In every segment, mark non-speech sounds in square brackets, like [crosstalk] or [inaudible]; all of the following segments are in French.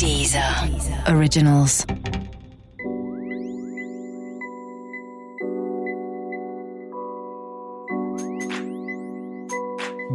Deezer. Originals.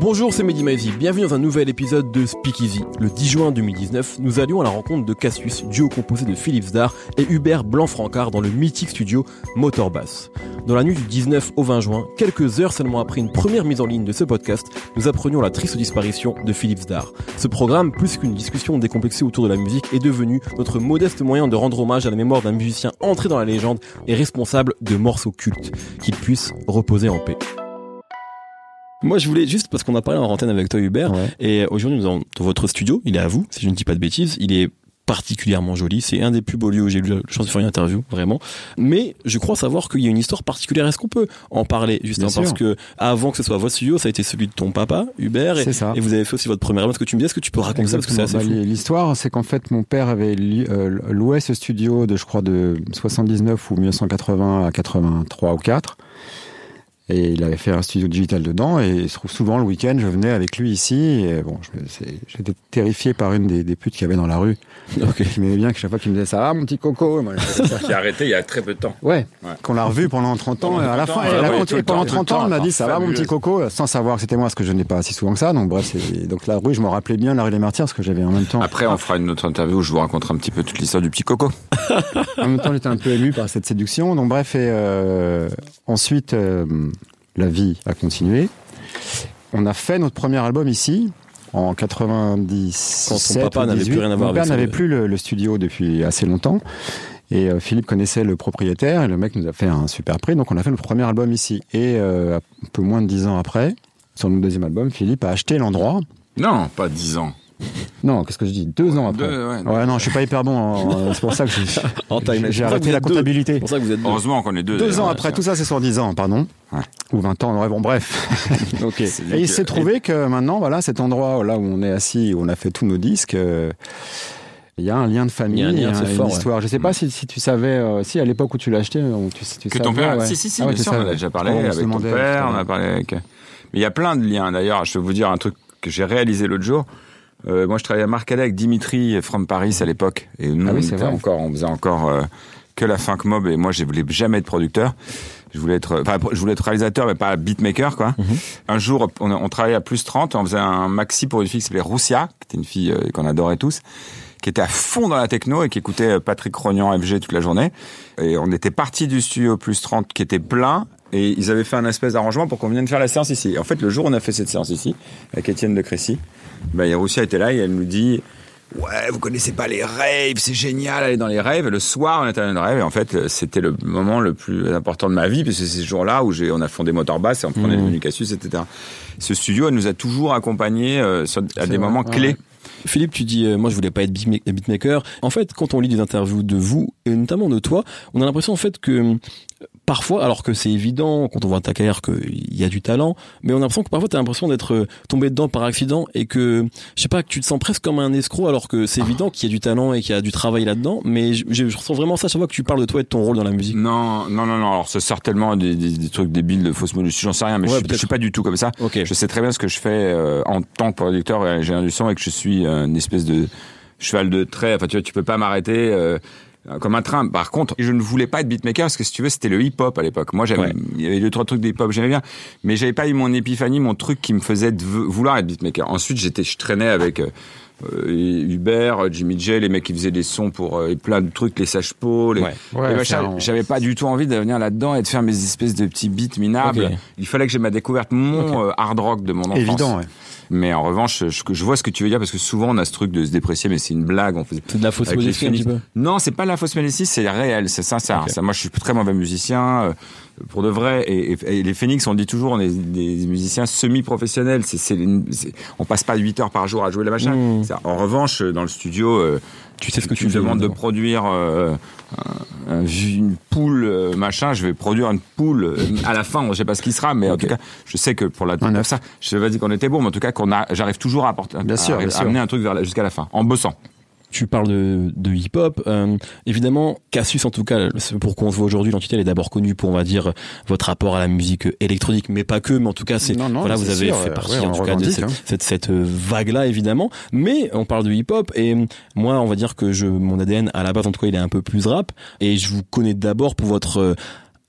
Bonjour, c'est Mehdi Maizy. Bienvenue dans un nouvel épisode de Speakeasy. Le 10 juin 2019, nous allions à la rencontre de Cassius, duo composé de Philippe Zdar et Hubert Blanc-Francard dans le mythique studio Motorbass. Dans la nuit du 19 au 20 juin, quelques heures seulement après une première mise en ligne de ce podcast, nous apprenions la triste disparition de Philippe Zdar. Ce programme, plus qu'une discussion décomplexée autour de la musique, est devenu notre modeste moyen de rendre hommage à la mémoire d'un musicien entré dans la légende et responsable de morceaux cultes. Qu'il puisse reposer en paix. Moi, je voulais juste parce qu'on a parlé en antenne avec toi, Hubert, et aujourd'hui, nous avons dans votre studio. Il est à vous, si je ne dis pas de bêtises. Il est particulièrement joli. C'est un des plus beaux lieux où j'ai eu la chance de faire une interview, vraiment. Mais je crois savoir qu'il y a une histoire particulière. Est-ce qu'on peut en parler justement? Parce que avant que ce soit votre studio, ça a été celui de ton papa, Hubert, et, ça. et vous avez fait aussi votre première album. Est-ce que tu me dis, est-ce que tu peux raconter ça? Parce que c'est assez Bah, L'histoire, c'est qu'en fait, mon père avait euh, loué ce studio de, je crois, de 79 ou 1980 à 83 ou 4. Et il avait fait un studio digital dedans. Et il se trouve souvent le week-end, je venais avec lui ici. Et bon, j'étais terrifié par une des, des putes qu'il y avait dans la rue. Ok. Qui m'aimait bien, que chaque fois qu'il me disait ça va, mon petit coco. Moi, qui a arrêté il y a très peu de temps. Ouais, Ouais. qu'on l'a revu pendant 30 ans. Pendant et à la 30 fin, ans, elle ouais, a ouais, continué tout le pendant temps, 30 tout le ans, elle m'a dit ça va, mon petit coco, sans savoir que c'était moi, parce que je n'ai pas si souvent que ça. Donc bref, c'est donc la rue, je me rappelais bien la rue des Martyrs, parce que j'avais en même temps. Après, on fera une autre interview où je vous raconterai un petit peu toute l'histoire du petit coco. [laughs] En même temps, j'étais un peu ému par cette séduction. Donc, bref, et euh, ensuite, euh, la vie a continué. On a fait notre premier album ici, en 97. Quand ton papa n'avait plus 18. rien à voir Mon père avec n'avait plus le, le studio depuis assez longtemps. Et euh, Philippe connaissait le propriétaire et le mec nous a fait un super prix. Donc, on a fait notre premier album ici. Et euh, un peu moins de dix ans après, sur notre deuxième album, Philippe a acheté l'endroit. Non, pas 10 ans. Non, qu'est-ce que je dis? Deux ans après. Deux, ouais, ouais, non, je suis pas hyper bon. en- C'est pour ça que j'ai- [laughs] En time. j'ai arrêté la comptabilité. C'est pour ça que vous êtes deux. Heureusement qu'on est deux. Deux d'ailleurs. ans après, tout ça c'est sur 10 ans, pardon. Ouais. Ou 20 ans, ouais, bon bref. [laughs] Ok. Et il s'est trouvé que maintenant, voilà, cet endroit là où on est assis, où on a fait tous nos disques, euh, il y a un lien de famille, Il y a un lien, c'est une fort, ouais. histoire. Je sais pas si, si tu savais, euh, si à l'époque où tu l'as acheté, on- tu, tu Que savais, ton père. ouais. Si, si, si, Ah ouais, bien tu sûr, on en savais. a déjà parlé Oh, on se avec ton demandait, père, on a parlé avec. Mais il y a plein de liens. D'ailleurs, je vais vous dire un truc que j'ai réalisé l'autre jour. Euh, moi, je travaillais à Marcadet avec Dimitri from Paris à l'époque. Et nous, Ah oui, on, c'est était vrai. encore, on faisait encore euh, que la funk mob. Et moi, je voulais jamais être producteur. Je voulais être, enfin, je voulais être réalisateur, mais pas beatmaker, quoi. Mhm. Un jour, on, on travaillait à plus 30, on faisait un maxi pour une fille qui s'appelait Roussia, qui était une fille euh, qu'on adorait tous, qui était à fond dans la techno et qui écoutait Patrick Rognan, FG toute la journée. Et on était parti du studio plus 30 qui était plein, et ils avaient fait un espèce d'arrangement pour qu'on vienne faire la séance ici. Et en fait, le jour où on a fait cette séance ici, avec Étienne de Crécy, bah, était là et elle nous dit, Ouais, vous connaissez pas les raves, c'est génial, aller dans les raves. Et le soir, on était dans les raves. Et en fait, c'était le moment le plus important de ma vie, puisque c'est ce jour-là où j'ai, on a fondé Motorbass et on prenait devenu Cassius, etc. Ce studio, elle nous a toujours accompagnés euh, sur- à des vrai, moments ouais, clés. Philippe, tu dis, euh, moi je voulais pas être beatma- beatmaker. En fait, quand on lit des interviews de vous, et notamment de toi, on a l'impression en fait que parfois, alors que c'est évident quand on voit ta carrière qu'il y a du talent, mais on a l'impression que parfois tu as l'impression d'être euh, tombé dedans par accident et que, je sais pas, que tu te sens presque comme un escroc alors que c'est évident qu'il y a du talent et qu'il y a du travail là-dedans, mais je, je- ressens vraiment ça chaque fois que tu parles de toi et de ton rôle dans la musique. Non, non, non, non. Alors, sort tellement des, des, des trucs débiles de fausses modesties, j'en sais rien, mais Ouais, je, je suis pas du tout comme ça. Ok. Je sais très bien ce que je fais euh, en tant que producteur et ingénieur du son et que je suis euh, une espèce de cheval de trait. Enfin, tu vois, tu peux pas m'arrêter. euh, comme un train. Par contre, je ne voulais pas être beatmaker parce que si tu veux, c'était le hip-hop à l'époque. Moi, j'avais, Ouais. il y avait deux trois trucs de hip-hop, j'aimais bien, mais j'avais pas eu mon épiphanie, mon truc qui me faisait vouloir être beatmaker. Ensuite, j'étais, je traînais avec euh, euh, Hubert, Jimmy J, les mecs qui faisaient des sons pour euh, plein de trucs, les sages-peaux, les, Ouais. Ouais, J'avais pas du tout envie de venir là-dedans et de faire mes espèces de petits beats minables. Il fallait que j'ai ma découverte, mon euh, hard rock de mon enfance. Évident, ouais. Mais en revanche, je, je vois ce que tu veux dire parce que souvent on a ce truc de se déprécier, mais c'est une blague. On faisait C'est de la fausse modestie un petit peu. Non, c'est pas de la fausse modestie, c'est réel, c'est sincère. Ça, moi, je suis très mauvais musicien, euh, pour de vrai. Et, et- et les Phoenix, on dit toujours, on est des musiciens semi-professionnels. C'est, c'est, on passe pas 8 heures par jour à jouer la machin. Mm. C'est- En revanche, dans le studio, euh, Tu sais ce que tu me fais, demandes de produire euh, un- un- une poule, euh, machin, je vais produire une poule euh, à la fin. Je sais pas ce qui sera, mais en tout cas, je sais que pour la ça, je sais pas dire qu'on était bon, mais en tout cas qu'on a, j'arrive toujours à apporter, Bien à- sûr, à bien sûr. amener un truc jusqu'à la fin, en bossant. tu parles de, de hip-hop. Euh, évidemment, Cassius, en tout cas, pour qu'on se voit aujourd'hui, l'entité elle est d'abord connue pour, on va dire, votre rapport à la musique électronique, mais pas que. Mais en tout cas, c'est Non, non, voilà, vous avez sûr, fait partie ouais, en tout cas de cette, hein. cette, cette vague-là, évidemment. Mais on parle de hip-hop et euh, moi, on va dire que je, mon ADN à la base, en tout cas, il est un peu plus rap et je vous connais d'abord pour votre euh,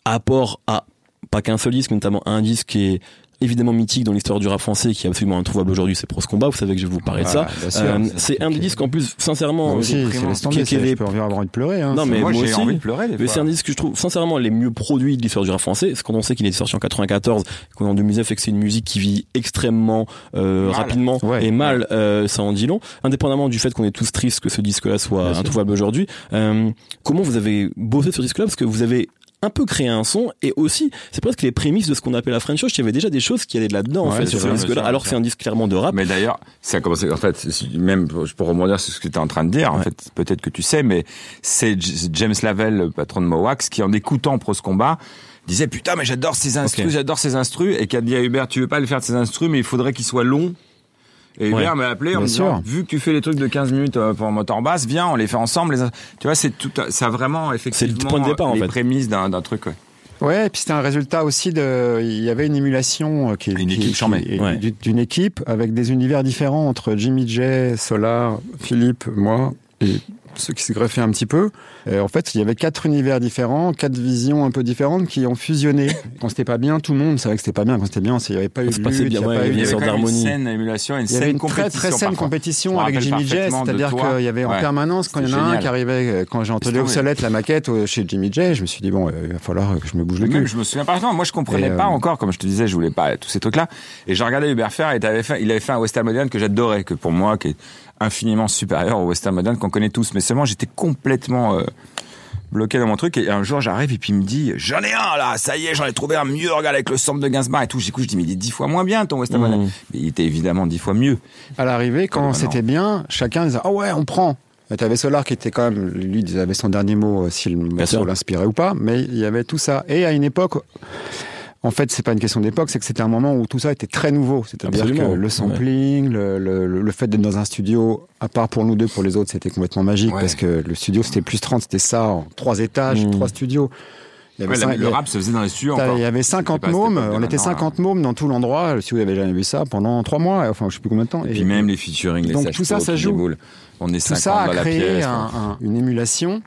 apport à pas qu'un seul disque, mais notamment un disque qui est évidemment mythique dans l'histoire du rap français, qui est absolument introuvable aujourd'hui, c'est Pros Combat. Vous savez que je vais vous parler de ça. Euh, c'est un des disques en plus, sincèrement, aussi, qui- qui est- je peux avoir envie de pleurer. Hein, Non, c'est- mais moi, moi j'ai aussi. envie de pleurer mais c'est un disque que je trouve sincèrement les mieux produits de l'histoire du rap français. C'est quand on sait qu'il est sorti en 94, qu'on est en 2009 et que c'est une musique qui vit extrêmement euh, rapidement Ouais. et mal, euh, ça en dit long. Indépendamment du fait qu'on est tous tristes que ce disque-là soit Bien introuvable aujourd'hui. Euh, comment vous avez bossé sur ce disque-là? Parce que vous avez un peu créé un son et aussi c'est presque les prémices de ce qu'on appelle la French Touch. Il y avait déjà des choses qui allaient de là-dedans en fait sur ce alors c'est un disque clairement de rap. Mais d'ailleurs, ça a commencé, en fait, même pour rebondir sur ce que tu es en train de dire, en fait, peut-être que tu sais, mais c'est James Lavelle, le patron de Mowax, qui en écoutant Pros Combat, disait putain mais j'adore ces instrus, j'adore ces instrus, et qui a dit à Hubert, tu veux pas les faire de ces instrus, mais il faudrait qu'ils soient longs. Et Hubert Ouais. m'a appelé en Bien me disant, vu que tu fais les trucs de 15 minutes euh, pour moteur basse, viens, on les fait ensemble. Les... Tu vois, c'est tout, ça a vraiment effectivement point de départ, en les fait. prémices d'un d'un truc. ouais. Ouais, et puis c'était un résultat aussi de. Il y avait une émulation euh, qui Une qui- équipe Ouais. du- d'une équipe avec des univers différents entre Jimmy J, Solar, Philippe, moi et ceux qui se greffaient un petit peu. Et en fait, il y avait quatre univers différents, quatre visions un peu différentes qui ont fusionné. [laughs] Quand c'était pas bien, tout le monde savait que c'était pas bien. Quand c'était bien, il n'y avait pas eu de lutte, bien, il y a ouais, pas il y eu avait y une d'harmonie. scène émulation, une il y avait une très très saine compétition avec Jimmy J, parfaitement de c'est-à-dire qu'il y avait en Ouais. permanence quand il y en a un qui arrivait, euh, quand j'ai entendu obsolète la maquette euh, chez Jimmy J, je me suis dit bon, euh, il va falloir que je me bouge le cul. je me souviens pas. Non, moi, je comprenais euh, pas encore. Comme je te disais, je voulais pas tous ces trucs-là. Et je regardais Hubert faire et il avait fait un western moderne que j'adorais, que pour moi, qui est infiniment supérieur au western moderne qu'on connaît tous. Mais seulement, j'étais complètement euh, bloqué dans mon truc. Et un jour, j'arrive et puis il me dit, j'en ai un là, ça y est, j'en ai trouvé un mieux. Regarde avec le sample de Gainsbourg et tout. J'écoute, je dis, mais il est dix fois moins bien ton western Mmh. moderne. Mais il était évidemment dix fois mieux. À l'arrivée, quand c'était bien, chacun disait Ah ouais, on prend. Et T'avais Solar qui était quand même, lui, il avait son dernier mot euh, si le morceau l'inspirait ou pas, mais il y avait tout ça. Et à une époque, en fait, c'est pas une question d'époque, c'est que c'était un moment où tout ça était très nouveau. C'est-à-dire que le sampling, le, le, le fait d'être dans un studio, à part pour nous deux, pour les autres, c'était complètement magique Ouais. parce que le studio c'était plus 30, c'était ça, en trois étages, Mm. trois studios. Il y avait Ouais, cinq- la- il y le rap se faisait dans les studios. Il y avait 50 pas à cette mômes, on était maintenant, 50 mômes dans tout l'endroit, si vous avez jamais vu ça, pendant trois mois, enfin je sais plus combien de temps. Et puis même les featuring, les donc tout ça, ça joue. On est tout 50 ça a dans la créé pièce. un- un- une émulation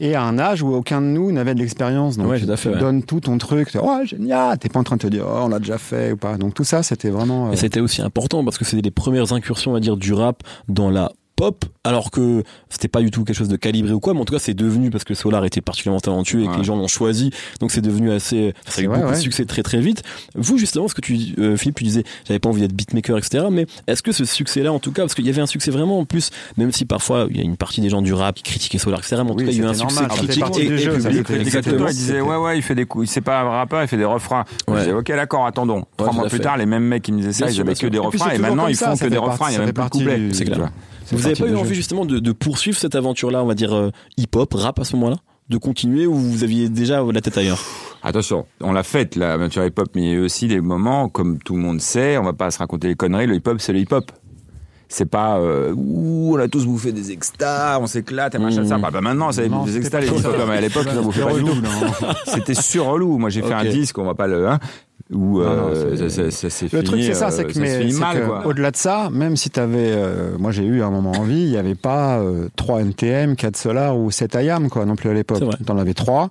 et à un âge où aucun de nous n'avait de l'expérience. Donc Ouais, tout à fait, tu ouais. donnes tout ton truc, tu oh génial, t'es pas en train de te dire oh on l'a déjà fait ou pas. Donc tout ça c'était vraiment. euh, Et c'était aussi important parce que c'était les premières incursions, on va dire, du rap dans la pop, alors que c'était pas du tout quelque chose de calibré ou quoi, mais en tout cas c'est devenu parce que Solar était particulièrement talentueux et que les gens l'ont choisi, donc c'est devenu assez, ça a C'est eu vrai, beaucoup de succès très très vite. Vous justement, ce que tu, euh, Philippe, tu disais, j'avais pas envie d'être beatmaker, etc. Mais est-ce que ce succès-là, en tout cas, parce qu'il y avait un succès vraiment en plus, même si parfois il y a une partie des gens du rap qui critiquaient Solar, etc. Mais en tout cas, il y a eu un succès normal, fait critique et, du et public. Exactement. Il disait ouais ouais il fait des coups, c'est pas un rappeur, il fait des refrains. Je Ouais. disais ok d'accord attendons. Trois mois plus tard les mêmes mecs qui me disaient ça ils avaient que des refrains et maintenant ils font que des refrains, il y a même plus de couplets. C'est Vous avez partie pas eu envie jeu. justement de, de poursuivre cette aventure-là, on va dire euh, hip-hop, rap à ce moment-là? De continuer ou vous aviez déjà la tête ailleurs? Attention, on l'a faite la aventure hip-hop, mais il y a eu aussi des moments, comme tout le monde sait, on va pas se raconter les conneries, le hip-hop c'est le hip-hop. C'est pas euh, ouh, on a tous bouffé des extas, on s'éclate, et machin Mmh. ça. Bah, bah, maintenant, ça Non, des extas, les comme hip-hop, à l'époque, ils en bouffaient pas du tout. [laughs] C'était sur relou. Moi, j'ai fait un disque, on va pas le, hein, où Non, euh, non, c'est- ça, ça- ça s'est Le truc, c'est ça, euh, c'est que, mais, mal, que quoi. au-delà de ça, même si t'avais, euh, moi j'ai eu un moment envie, il n'y avait pas euh, 3 NTM, 4 Solar ou 7 IAM, quoi, non plus à l'époque. T'en avais 3.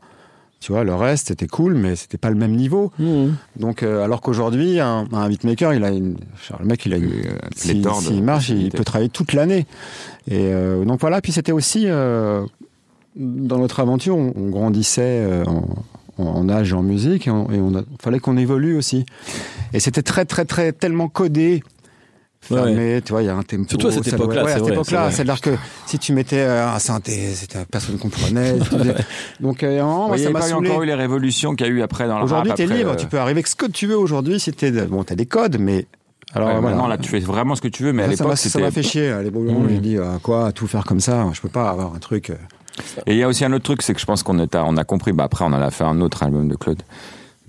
Tu vois, le reste, c'était cool, mais c'était pas le même niveau. Mmh. Donc, euh, alors qu'aujourd'hui, un, un beatmaker, il a une, genre, le mec, il a une, Euh, s'il de s'il marche, il peut travailler toute l'année. Et euh, donc voilà. Puis c'était aussi euh, dans notre aventure, on, on grandissait euh, en, en- âge et en musique, et, on, et on a- fallait qu'on évolue aussi. Et c'était très, très, très tellement codé. Fermé, tu vois, il y a un tempo. Surtout à cette époque-là, ouais, c'est à cette époque-là, c'est c'est-à-dire que si tu mettais euh, un synthé, c'était personne ne comprenait. [laughs] Donc, euh, à moment, moi, Il y ça a m'a pas eu encore eu les révolutions qu'il y a eu après dans le. Aujourd'hui, t'es libre, euh, tu peux arriver avec ce que tu veux aujourd'hui. C'était bon, t'as des codes, mais alors ouais, voilà. Maintenant, là, tu fais vraiment ce que tu veux, mais à Ça, m'a- l'époque, ça m'a fait chier. À l'époque, Mmh. j'ai dit à quoi à tout faire comme ça. Je peux pas avoir un truc. Et il y a aussi un autre truc, c'est que je pense qu'on à- on a compris. Bah après, on en a fait un autre album de Claude.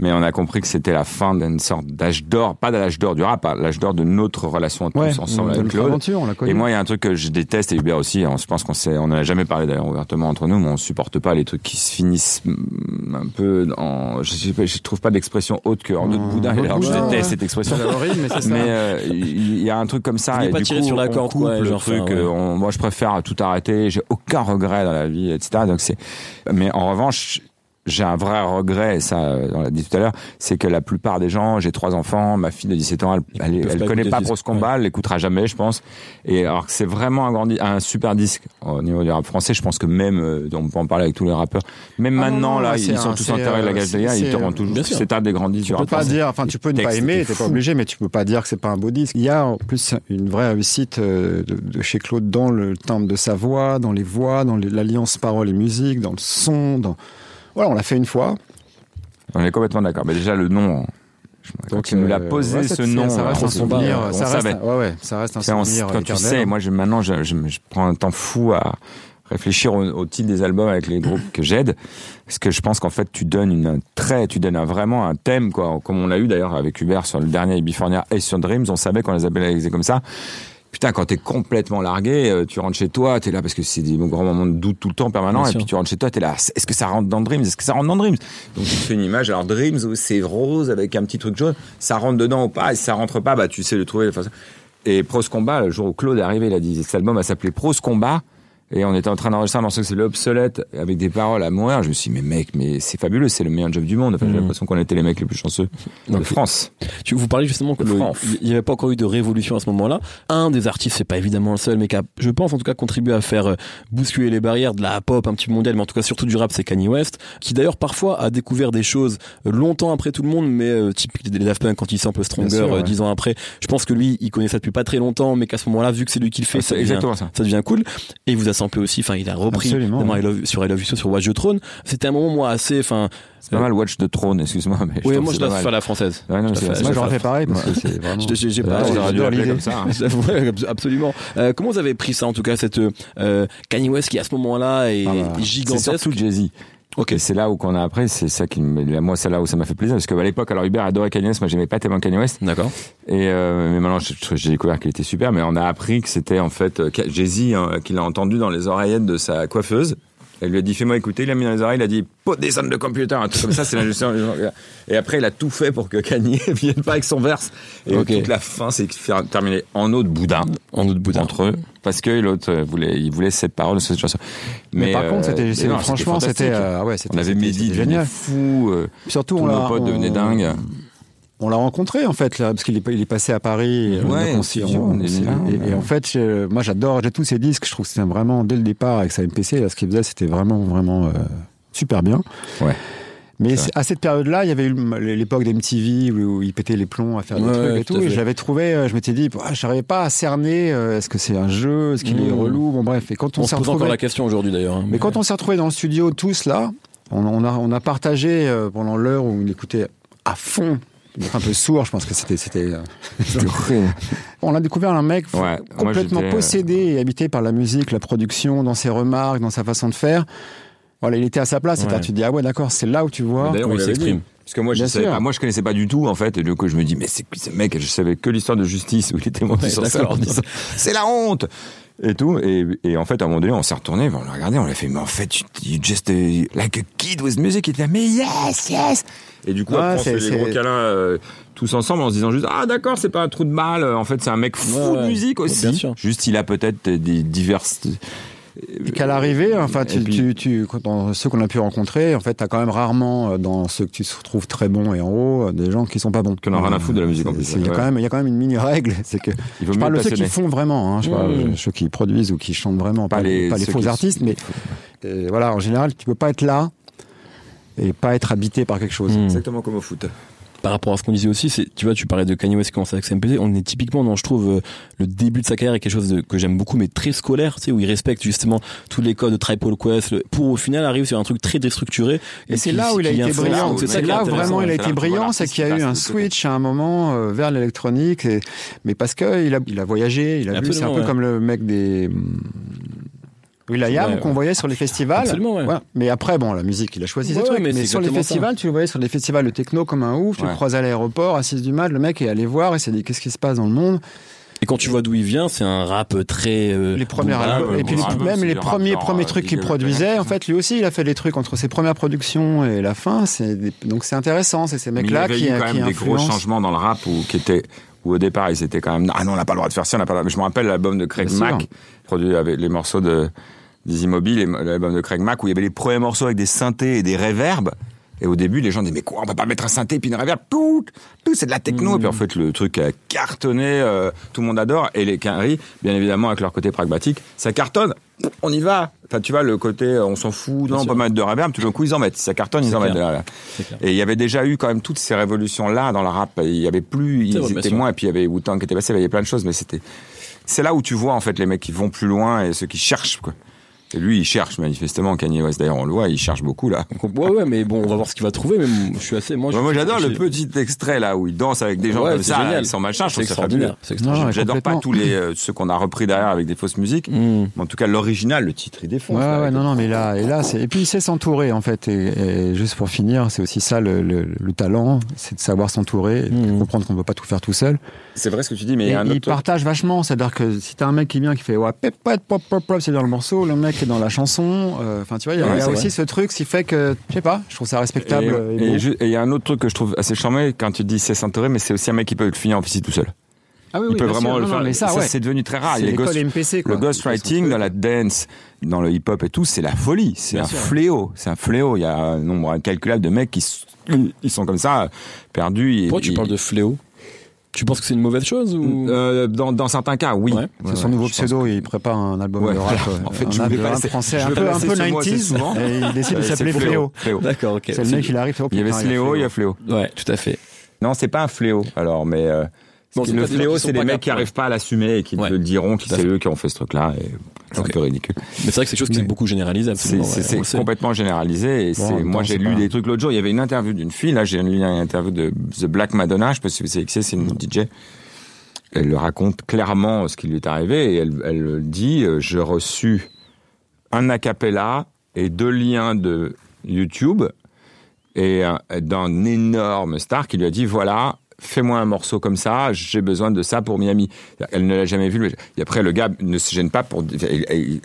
Mais on a compris que c'était la fin d'une sorte d'âge d'or, pas de l'âge d'or du rap, hein, l'âge d'or de notre relation tous Ouais, ensemble de avec Claude. on. Et moi, il y a un truc que je déteste, et Hubert aussi, hein, je pense qu'on sait, on en a jamais parlé d'ailleurs ouvertement entre nous, mais on supporte pas les trucs qui se finissent mm, un peu en, je, sais pas, je trouve pas d'expression haute que en En boudin, alors je déteste ouais. cette expression. C'est horrible, mais c'est ça. Mais euh, il y a un truc comme ça. Vous et pas du tirer coup, sur la on corde, coupe quoi, le genre, truc. enfin, ouais. on- moi, je préfère tout arrêter. J'ai aucun regret dans la vie, etc. Donc c'est. Mais en revanche. J'ai un vrai regret, et ça, euh, on l'a dit tout à l'heure, c'est que la plupart des gens, j'ai trois enfants, ma fille de 17 ans, elle, elle, elle pas connaît pas ce Bros Combat, elle l'écoutera jamais, je pense. Et alors que c'est vraiment un grand, un super disque au niveau du rap français. Je pense que même, euh, on peut en parler avec tous les rappeurs. Même Ah non, maintenant, non, là, ils sont tous enterrés de la euh, c'est- ils te rendent toujours. bien sûr. C'est un des grands disques du Tu peux rap pas français. dire, enfin, tu peux ne pas aimer, t'es pas obligé, mais tu peux pas dire que c'est pas un beau disque. Il y a en plus une vraie réussite euh, de, de chez Claude dans le timbre de sa voix, dans les voix, dans l'alliance parole et musique, dans le son, dans. Voilà, on l'a fait une fois. On est complètement d'accord. Mais déjà, le nom. Donc, il nous l'a euh, posé ouais, ce nom. Ça reste un souvenir. on ça reste, savait. ouais, ouais, ça reste un on- souvenir. quand tu sais, moi, je, maintenant, je, je, je prends un temps fou à réfléchir au, au titre des albums avec les groupes que j'aide, parce que je pense qu'en fait, tu donnes une, un trait, tu donnes un- vraiment un thème, quoi, comme on l'a eu d'ailleurs avec Hubert sur le dernier Ibifornia et sur Dreams, on savait qu'on les appelait comme ça. Putain, quand t'es complètement largué, euh, tu rentres chez toi, t'es là parce que c'est des grands moments de doute tout le temps permanent, Bien et sûr. puis tu rentres chez toi, t'es là, est-ce que ça rentre dans Dreams? Est-ce que ça rentre dans Dreams? Donc tu te fais une image, alors Dreams, c'est rose avec un petit truc jaune, ça rentre dedans ou pas, et si ça rentre pas, bah tu sais le trouver. Enfin, et Prose Combat, le jour où Claude est arrivé, il a dit cet album va s'appeler Prose Combat. Et on était en train d'enregistrer un morceau que c'est l'obsolète avec des paroles à mourir. Je me suis dit, mais mec, mais c'est fabuleux, c'est le meilleur job du monde. Enfin, j'ai Mhm. l'impression qu'on était les mecs les plus chanceux de Donc, France. Tu vous parlez justement que le- il n'y avait pas encore eu de révolution à ce moment-là. Un des artistes, c'est pas évidemment le seul, mais qui a, je pense en tout cas, contribué à faire euh, bousculer les barrières de la pop un petit peu mondiale, mais en tout cas surtout du rap, c'est Kanye West, qui d'ailleurs parfois a découvert des choses euh, longtemps après tout le monde, mais euh, typique des Daft Punk quand il sample Stronger ouais. dix ans après. Je pense que lui, il connaît ça depuis pas très longtemps, mais qu'à ce moment-là, vu que c'est lui qui le fait, Ah, ça devient, exactement ça. ça devient cool. Et il vous a samplé aussi, enfin, il a repris Absolument. I Love- sur I Love You So, sur Watch the Throne. C'était un moment, moi, assez, enfin, C'est pas mal Watch the Throne, excuse-moi. Mais oui, moi je mal. à la française. Ouais, non, Je Moi, j'aurais fait pareil parce que c'est vraiment. [laughs] Je- j'ai- pas- j'aurais comme ça, hein. [laughs] Absolument. Euh, comment vous avez pris ça en tout cas cette euh, Kanye West qui à ce moment-là est, Ah bah, est C'est gigantesque? surtout Jay-Z. Ok. Et c'est là où qu'on a appris, c'est ça qui me, moi c'est là où ça m'a fait plaisir parce qu'à l'époque alors Hubert adorait Kanye West, moi j'aimais pas tellement Kanye West D'accord. et euh, mais maintenant j'ai découvert qu'il était super mais on a appris que c'était en fait euh, Jay-Z hein, qu'il a entendu dans les oreillettes de sa coiffeuse. Elle lui a dit fais-moi écouter, il a mis dans les oreilles, il a dit this on the computer, un truc comme ça, c'est l'ingestion. Et après il a tout fait pour que Kanye [laughs] vienne pas avec son verse. Et Ok. toute la fin c'est terminé en eau de boudin En autre bout entre eux parce que l'autre euh, voulait il voulait cette parole cette chanson. Mais, par euh, contre, c'était, non, franchement, c'était, euh, ouais, On avait Mehdi génial. fou, euh, Surtout, tous on nos potes on- devenaient dingues. On l'a rencontré en fait là, parce qu'il est, il est passé à Paris. et Ouais, on on et, en fait, je- moi j'adore, j'ai tous ces disques. Je trouve que c'était vraiment dès le départ avec sa MPC, là, ce qu'il faisait, c'était vraiment vraiment euh, super bien. Ouais. Mais C'est c'est- à cette période-là, il y avait eu l'époque d'MTV où, où il pétait les plombs à faire des Ouais, trucs et tout Et l'avais trouvé, euh, je m'étais dit, ah, j'arrivais pas à cerner. euh, est-ce que c'est un jeu Est-ce qu'il est Mmh. relou Bon bref. Et quand on, On, s'est se pose encore la question aujourd'hui d'ailleurs. hein. mais quand on s'est retrouvés dans le studio tous là, on, on a, on a partagé euh, pendant l'heure où il écoutait à fond. Un peu sourd, je pense que c'était. c'était euh, [laughs] [laughs] on a découvert un mec Ouais, complètement euh, possédé et habité par la musique, la production, dans ses remarques, dans sa façon de faire. Voilà, il était à sa place. Ouais. C'est-à-dire, tu te dis, ah ouais, d'accord, c'est là où tu vois. D'ailleurs, il s'exprime. Parce que moi, je savais pas, moi, je connaissais pas du tout, en fait. Et du coup, je me dis, mais c'est ce mec? Je savais que l'histoire de justice où il était monté Ouais, sur en disant, c'est la honte! Et tout. Et, et en fait, à un moment donné, on s'est retourné, on l'a regardé, on l'a fait, mais en fait, you, you just uh, like a kid with music. Il était là, mais yes, yes! Et du coup, Ouais, on se fait des gros câlins, euh, tous ensemble en se disant juste, ah, d'accord, c'est pas un trou de balle. En fait, c'est un mec fou Ouais, de musique aussi. bien sûr. Juste, il a peut-être des diverses, Et qu'à l'arrivée, enfin, Et tu, puis- tu, dans ceux qu'on a pu rencontrer, en fait, t'as quand même rarement euh, dans ceux que tu trouves très bons et en haut, euh, des gens qui sont pas bons. Qu'on en a rien à foutre de la musique, en plus. c'est- Il y a Ouais. quand même, il y a quand même une mini règle, c'est que [laughs] il vaut je parle de ceux qui font vraiment, hein, je parle Mmh. de ceux qui produisent ou qui chantent vraiment, pas, Pas les, pas faux artistes, mais euh, voilà, en général, tu peux pas être là et pas être habité par quelque chose. Hmm. Exactement comme au foot. Par rapport à ce qu'on disait aussi, c'est, tu vois, tu parlais de Kanye West qui commence avec MPC. On est typiquement dans, je trouve, euh, le début de sa carrière est quelque chose de- que j'aime beaucoup, mais très scolaire, tu sais, où il respecte justement tous les codes de Tripole Quest, le- pour au final arriver sur un truc très déstructuré. Et c'est là où il a été brillant. C'est là où vraiment il a été brillant, c'est qu'il y a eu un switch à un moment euh, vers l'électronique, et- mais parce que il a, il a voyagé, il a vu. C'est un peu ouais. comme le mec des. Will.i.am Ouais, qu'on voyait sur les festivals. Absolument, ouais. Voilà. Mais après, bon, la musique, il a choisi Ouais, ses trucs. mais sur les ça. festivals, tu le voyais sur les festivals de techno comme un ouf. Tu Ouais. le croises à l'aéroport, à 6 du mat, le mec est allé voir et s'est dit qu'est-ce qui se passe dans le monde? Et quand tu vois d'où il vient, c'est un rap très. euh, Les premiers albums, et puis les- album, même les premiers, premiers euh, trucs qu'il produisait. En fait, lui aussi, il a fait des trucs entre ses premières productions et la fin. C'est des- donc c'est intéressant. C'est ces Mais il y mecs-là avait qui, eu quand qui même des gros changements dans le rap où, qui étaient, où au départ ils étaient quand même ah non on n'a pas le droit de faire ça on n'a pas le droit. je me rappelle l'album de Craig. Mack produit avec les morceaux de des Immobiles et l'album de Craig Mack où il y avait les premiers morceaux avec des synthés et des réverbes et au début les gens disaient mais quoi on peut pas mettre un synthé puis une réverb tout tout c'est de la techno. Et puis en fait le truc a cartonné euh, tout le monde adore. Et les Quinry bien évidemment avec leur côté pragmatique ça cartonne. On y va. Enfin tu vois le côté euh, on s'en fout non on peut mettre de réverb tout d'un coup ils en mettent. Ça cartonne ils en mettent de la et il y avait déjà eu quand même toutes ces révolutions-là dans le rap. Il y avait plus, ils vrai, étaient moins, et puis il y avait Wu-Tang qui était passé, il y avait plein de choses, mais c'était, c'est là où tu vois en fait les mecs qui vont plus loin et ceux qui cherchent quoi. Et lui, il cherche manifestement Kanye West. D'ailleurs, on le voit, il cherche beaucoup là. [laughs] Ouais, ouais, mais bon, on va voir ce qu'il va trouver. Mais je suis assez. Moi, moi, j'adore le petit extrait là où il danse avec des gens Ouais, comme ça, génial. avec son machin. Je C'est trouve ça fabuleux. extraordinaire. C'est extraordinaire. Ouais, J'adore pas tous les euh, ceux qu'on a repris derrière avec des fausses musiques. Hmm. Mais en tout cas, l'original, le titre, il défonce. Ouais, là, ouais, non, non, mais là, et là, et puis il sait s'entourer, en fait, et, et juste pour finir, c'est aussi ça le, le, le talent, c'est de savoir s'entourer, Mhm. comprendre qu'on peut pas tout faire tout seul. C'est vrai ce que tu dis, mais il y a un il autre. partage vachement, c'est-à-dire que si t'as un mec qui vient, qui fait, ouais, pop, pop, pop, c'est dans le morceau, le mec est dans la chanson, euh, enfin, tu vois, il y a, Ouais, il y a c'est aussi vrai. ce truc, qui fait que, je sais pas, je trouve ça respectable. Et- il y a un autre truc que je trouve assez charmé quand tu dis c'est s'entourer, mais c'est aussi un mec qui peut le finir en physique tout seul. ah oui, il oui, peut vraiment sûr, le non, non, faire. mais ça, ouais. c'est devenu très rare. L'école ghost- MPC, quoi. le ghostwriting dans la dance, dans le hip-hop et tout, c'est la folie. C'est un sûr. fléau. C'est un fléau. Il y a un nombre incalculable de mecs qui ils sont comme ça, perdus. et- Pourquoi tu et- parles de fléau? Tu penses que c'est une mauvaise chose ou Euh, dans, dans certains cas, oui. Ouais. C'est Ouais, son nouveau pseudo, il prépare un album Ouais, de rap, [laughs] euh, En fait, un je voulais pas français, je un peu, un peu ce mot assez 90s, souvent. et il décide de Euh, c'est s'appeler Fléau. Fléau. D'accord, ok. C'est le mec, il arrive, oh, Il y avait Sléo, il y a Fléau. Ouais, tout à fait. Non, c'est pas un fléau. Alors, mais euh, Bon, le des fléau, c'est les mecs qui capables. arrivent pas à l'assumer et qui te le diront, à c'est eux qui ont fait ce truc-là. Et c'est un peu ridicule. Mais c'est vrai que c'est quelque chose qui est beaucoup généralisé. C'est complètement généralisé. Et Bon, moi j'ai lu pas- des trucs l'autre jour. Il y avait une interview d'une fille. Là, j'ai lu une interview de The Black Madonna. Je sais pas si vous savez c'est. Une DJ. Elle le raconte clairement ce qui lui est arrivé et elle, elle dit euh, j'ai reçu un acapella et deux liens de YouTube et un- d'un énorme star qui lui a dit voilà fais-moi un morceau comme ça j'ai besoin de ça pour Miami elle ne l'a jamais vu et après le gars ne se gêne pas pour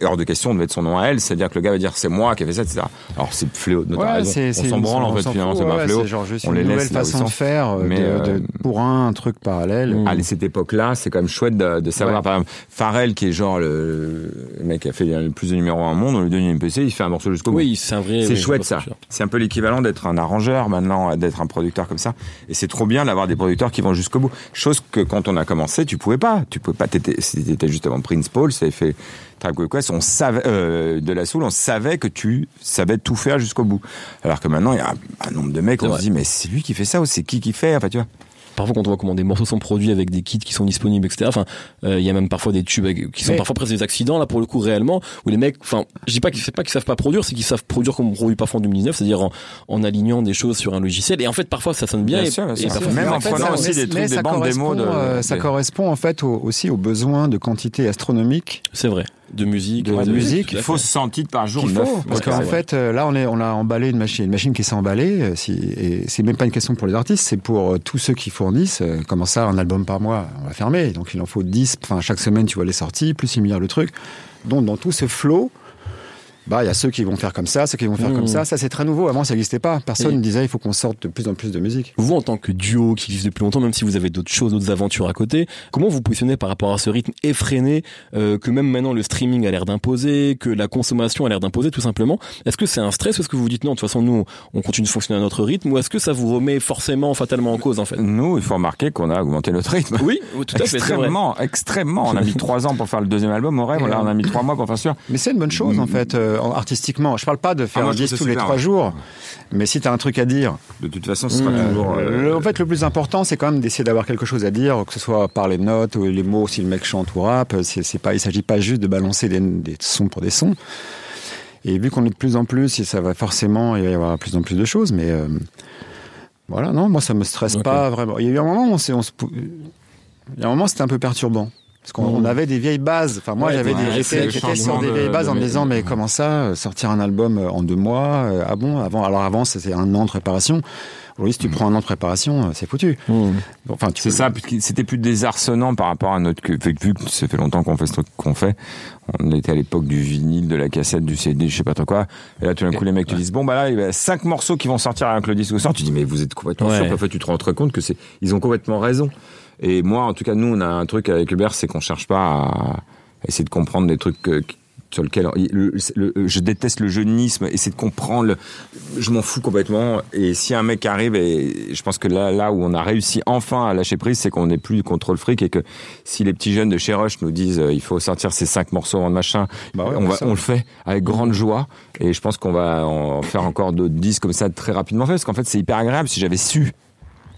hors de question de mettre son nom à elle c'est à dire que le gars va dire c'est moi qui ai fait ça etc alors c'est fléau de Ouais, c'est, on c'est- s'en branle en fait s'en finalement c'est pas fléau C'est genre juste On une les nouvelle laisse façon de faire, euh, Mais, de, euh, de- pour un, un truc parallèle. Mm. à cette époque-là, c'est quand même chouette de, de savoir. Ouais. Par exemple, Pharrell, qui est genre le, le mec qui a fait le plus de numéros un monde, on lui donne une MPC, il fait un morceau jusqu'au bout. Oui, c'est un vrai. C'est oui, chouette ça. C'est un peu l'équivalent d'être un arrangeur maintenant, d'être un producteur comme ça. Et c'est trop bien d'avoir des producteurs qui vont jusqu'au bout. Chose que quand on a commencé, tu pouvais pas. Tu pouvais pas. T'étais, c'était juste avant Prince Paul, ça avait fait Tribe Called Quest. On savait euh, de la soul, on savait que tu savais tout faire jusqu'au bout. Alors que maintenant, il y a un, un nombre de mecs, on se dit mais c'est lui qui fait ça ou c'est qui qui fait Enfin, tu vois. Parfois, quand on voit comment des morceaux sont produits avec des kits qui sont disponibles, etc. Enfin, euh, il y a même parfois des tubes avec- qui sont Mais- parfois presque des accidents là pour le coup réellement où les mecs, enfin, je dis pas qu'ils c'est pas qu'ils savent pas produire, c'est qu'ils savent produire comme on produit parfois en 2019, c'est-à-dire en, en alignant des choses sur un logiciel. Et en fait, parfois ça sonne bien. Bien et, sûr, bien et sûr. parfois, Même en fait, prenant ça- aussi des trucs, des ça bandes correspond, démos de- euh, ça correspond en fait au- aussi aux besoins de quantité astronomique C'est vrai. De musique. De la musique, Il faut fait. 100 titres par jour, neuf. faut. Parce Ouais, qu'en fait, euh, là, on, est, on a emballé une machine, une machine qui s'est emballée. euh, Si, et c'est même pas une question pour les artistes, c'est pour euh, tous ceux qui fournissent. Comment ça, un album par mois, on va fermer. Donc il en faut 10. Enfin, chaque semaine, tu vois les sorties, plus 6 milliards de trucs. Donc dans tout ce flot, bah, il y a ceux qui vont faire comme ça, ceux qui vont faire Mmh. comme ça. Ça, c'est très nouveau. Avant, ça n'existait pas. Personne ne disait il faut qu'on sorte de plus en plus de musique. Vous, en tant que duo qui existe depuis longtemps, même si vous avez d'autres choses, d'autres aventures à côté, comment vous positionnez par rapport à ce rythme effréné euh, que même maintenant le streaming a l'air d'imposer, que la consommation a l'air d'imposer tout simplement? Est-ce que c'est un stress? Ou est-ce que vous vous dites non, de toute façon nous on continue de fonctionner à notre rythme? Ou est-ce que ça vous remet forcément fatalement en cause en fait? Nous, il faut remarquer qu'on a augmenté notre rythme. Oui, tout à fait. Extrêmement, extrêmement. On a mis [laughs] trois ans pour faire le deuxième album, au rêve. Là, on a mis trois mois pour faire sûr. Mais c'est une bonne chose, en fait, euh, artistiquement. Je parle pas de faire Ah, un disque tous les trois jours. Mais si tu as un truc à dire, De toute façon, ce sera Mmh. toujours. euh, Le- en fait, le plus important, c'est quand même d'essayer d'avoir quelque chose à dire, que ce soit par les notes ou les mots, si le mec chante ou rappe. C'est, pas, il s'agit pas juste de balancer des, des sons pour des sons. Et vu qu'on est de plus en plus, et ça va forcément, il va y avoir de plus en plus de choses, mais euh, voilà, non, moi ça me stresse pas vraiment. Il y a eu un moment, où on s'est, on se, pou- il y a un moment, c'était un peu perturbant. Parce qu'on on avait des vieilles bases. Enfin, moi, Ouais, j'avais ouais, des, j'étais sur des de- vieilles bases de en me disant, mais comment ça, euh, sortir un album euh, en deux mois euh, Ah bon? Avant, alors avant, c'était un an de préparation. Aujourd'hui, si tu prends un an de préparation, c'est foutu. Hmm. Enfin, tu C'est peux- ça, c'était plus désarçonnant par rapport à notre vu que vu que ça fait longtemps qu'on fait ce truc qu'on fait. On était à l'époque du vinyle, de la cassette, du CD, je sais pas trop quoi. Et là, tout d'un coup, les mecs te disent bon bah là, il y a cinq morceaux qui vont sortir avec le disque sort. Tu dis mais vous êtes complètement Ouais. sûr. Fait, tu te rends très compte que c'est ils ont complètement raison. Et moi, en tout cas, nous, on a un truc avec Hubert, c'est qu'on cherche pas à essayer de comprendre des trucs euh, sur lesquels le- le- je déteste le jeunisme, essayer de comprendre. le- je m'en fous complètement. Et si un mec arrive, et je pense que là, là où on a réussi enfin à lâcher prise, c'est qu'on n'est plus contre le fric et que si les petits jeunes de chez Rush nous disent euh, il faut sortir ces cinq morceaux en machin, Bah ouais, on, va, ça. on le fait avec grande joie. Et je pense qu'on va en faire encore d'autres disques comme ça très rapidement fait, parce qu'en fait c'est hyper agréable. Si j'avais su,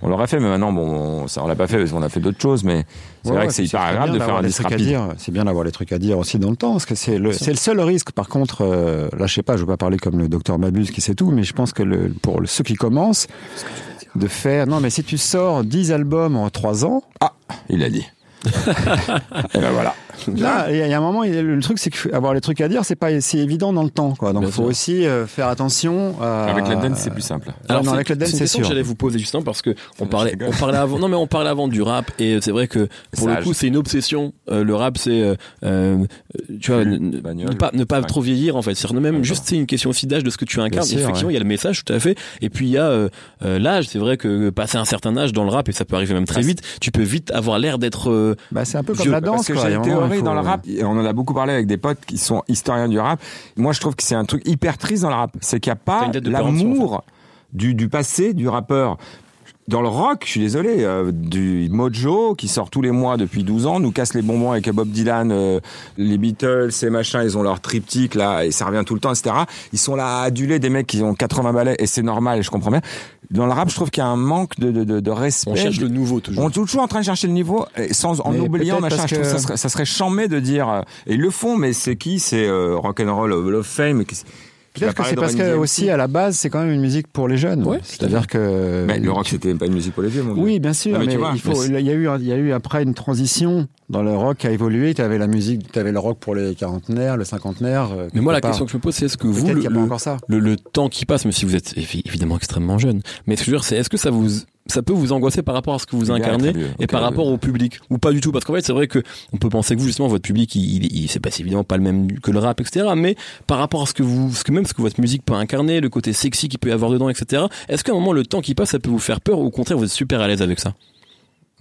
on l'aurait fait, mais maintenant bon, on- ça on l'a pas fait parce qu'on a fait d'autres choses, mais c'est Ouais, vrai ouais, que c'est hyper agréable bien de faire un des disque trucs à rapide. dire. C'est bien d'avoir des trucs à dire aussi dans le temps, parce que c'est le, c'est le seul risque. Par contre, euh, là, je sais pas, je veux pas parler comme le docteur Mabuse qui sait tout, mais je pense que le, pour le- ceux qui commencent, de faire, non, mais si tu sors 10 albums en 3 ans, Ah, il a dit. [laughs] et ben voilà. Là, il y, a- il y a un moment, le truc, c'est qu'avoir les trucs à dire, c'est pas si évident dans le temps, quoi. Donc, il faut sûr. aussi euh, faire attention. À... Avec la dance, c'est plus simple. Alors, non, c'est- avec le dance, c'est une c'est question que sûr. j'allais vous poser justement parce que on parlait, on parlait avant, non mais on parlait avant du rap et c'est vrai que pour le coup c'est une obsession. Euh, le rap c'est, euh, euh, tu vois, ne, ne- bagnole. ne pas ne pas Ouais. trop vieillir en fait. C'est même juste c'est une question aussi d'âge de ce que tu incarnes. Sûr, Effectivement, ouais. il y a le message tout à fait. Et puis il y a euh, euh, l'âge. C'est vrai que passer un certain âge dans le rap et ça peut arriver même très vite. Tu peux vite avoir l'air d'être euh, Bah, c'est un peu comme Vieux, la danse, quoi. Dans le rap, et on en a beaucoup parlé avec des potes qui sont historiens du rap. Moi, je trouve que c'est un truc hyper triste dans le rap. C'est qu'il n'y a pas l'amour du, du passé du rappeur. Dans le rock, je suis désolé, euh, du Mojo qui sort tous les mois depuis 12 ans, nous casse les bonbons avec Bob Dylan, euh, les Beatles, ces machins, ils ont leur triptyque là, et ça revient tout le temps, etc. Ils sont là à aduler des mecs qui ont 80 balais, et c'est normal, je comprends bien. Dans le rap, je trouve qu'il y a un manque de, de, de, de respect. on cherche le nouveau toujours. On est toujours en train de chercher le niveau, et sans en Mais oubliant machin. Je trouve que ça serait, ça serait chambé de dire. euh, Et ils le font, mais c'est qui? C'est euh, Rock'n'Roll Hall of Fame. qui- Peut-être que c'est parce que aussi à la base, c'est quand même une musique pour les jeunes. Ouais, C'est-à-dire que. Mais le rock, c'était pas une musique pour les vieux, mon. Oui, bien sûr, Ah, mais mais, tu vois, il faut. Il y a eu, il y a eu après une transition dans le rock a évolué. Tu avais la musique, tu avais le rock pour les quarantenaires, le cinquantenaire. euh, Mais moi la part. question que je me pose c'est est-ce que vous le, le- encore ça. le, le temps qui passe, même si vous êtes évi- évidemment extrêmement jeune, mais ce que je veux dire, c'est est-ce que ça vous, ça peut vous angoisser par rapport à ce que vous incarnez et par rapport au public? Ou pas du tout? Parce qu'en fait, c'est vrai que on peut penser que vous justement votre public, il, il, il- c'est pas évidemment pas le même que le rap, etc. Mais par rapport à ce que vous, ce que même ce que votre musique peut incarner, le côté sexy qu'il peut y avoir dedans, etc. Est-ce qu'à un moment le temps qui passe, ça peut vous faire peur ou au contraire vous êtes super à l'aise avec ça?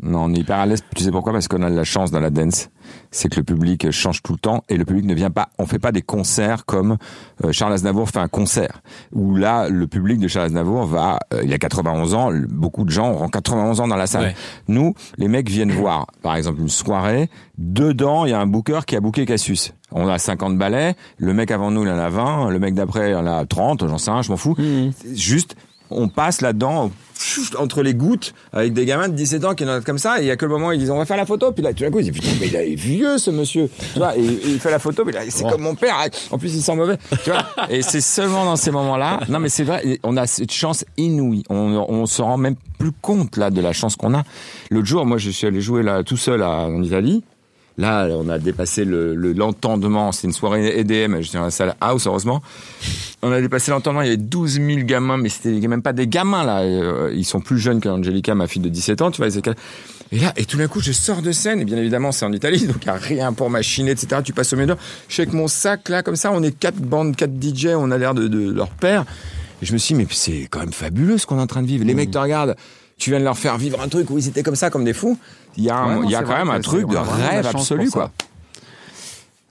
Non, on est hyper à l'aise. Tu sais pourquoi? Parce qu'on a de la chance dans la dance. C'est que le public change tout le temps et le public ne vient pas. On fait pas des concerts comme euh, Charles Aznavour fait un concert où là le public de Charles Aznavour va. euh, il a 91 ans. Beaucoup de gens auront 91 ans dans la salle. Ouais. Nous, les mecs viennent voir, par exemple, une soirée. Dedans, il y a un booker qui a booké Cassius. On a 50 ballets. Le mec avant nous, il en a 20. Le mec d'après, il en a 30. J'en sais rien, je m'en fous. C'est Juste, on passe là-dedans entre les gouttes avec des gamins de 17 ans qui en ont comme ça et il y a que le moment où ils disent on va faire la photo puis là tout d'un coup ils disent putain mais il est vieux ce monsieur. Tu vois et, et il fait la photo mais là c'est comme mon père en plus il sent mauvais tu vois. [laughs] Et c'est seulement dans ces moments là non mais c'est vrai on a cette chance inouïe. On, on se rend même plus compte là de la chance qu'on a. L'autre jour moi je suis allé jouer là tout seul à, en Italie Là, on a dépassé le le- l'entendement. C'est une soirée EDM. J'étais dans la salle house, heureusement. On a dépassé l'entendement. Il y avait 12 000 gamins, mais c'était même pas des gamins, là. Euh, Ils sont plus jeunes qu'Angelica, ma fille de 17 ans, tu vois. Et là, et tout d'un coup, je sors de scène. Et bien évidemment, c'est en Italie, donc il n'y a rien pour machiner, etc. Tu passes au milieu. Je suis avec mon sac, là, comme ça. On est quatre bandes, quatre DJ. On a l'air de, de leur père. Et je me suis dit, mais c'est quand même fabuleux ce qu'on est en train de vivre. Les mecs te regardent. Tu viens de leur faire vivre un truc où ils étaient comme ça, comme des fous. Il y a, un- Ouais, non, il y a quand vrai même un truc on de la rêve absolu, quoi.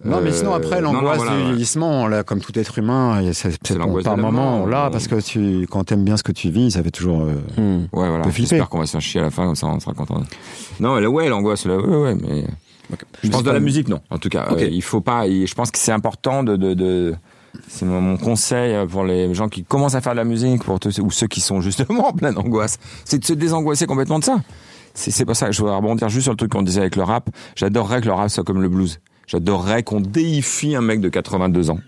Non, mais sinon, Euh, après, non, l'angoisse voilà, du vieillissement, on l'a comme tout être humain, c'est, l'angoisse par la moment, mort, là, ouais. parce que tu, quand t'aimes bien ce que tu vis, ça fait toujours, euh, Hmm. Ouais, voilà. J'espère qu'on va se faire chier à la fin, comme ça on sera content. Non, elle, ouais, l'angoisse, là, ouais, ouais, mais. Je pense de la musique, non. En tout cas, Ok. euh, il faut pas. il- Je pense que c'est important de. de, de c'est mon, conseil pour les gens qui commencent à faire de la musique, pour tous- ou ceux qui sont justement en pleine angoisse, c'est de se désangoisser complètement de ça. C'est c'est pas ça. Je voudrais rebondir juste sur le truc qu'on disait avec le rap. J'adorerais que le rap soit comme le blues. J'adorerais qu'on déifie un mec de 82 ans.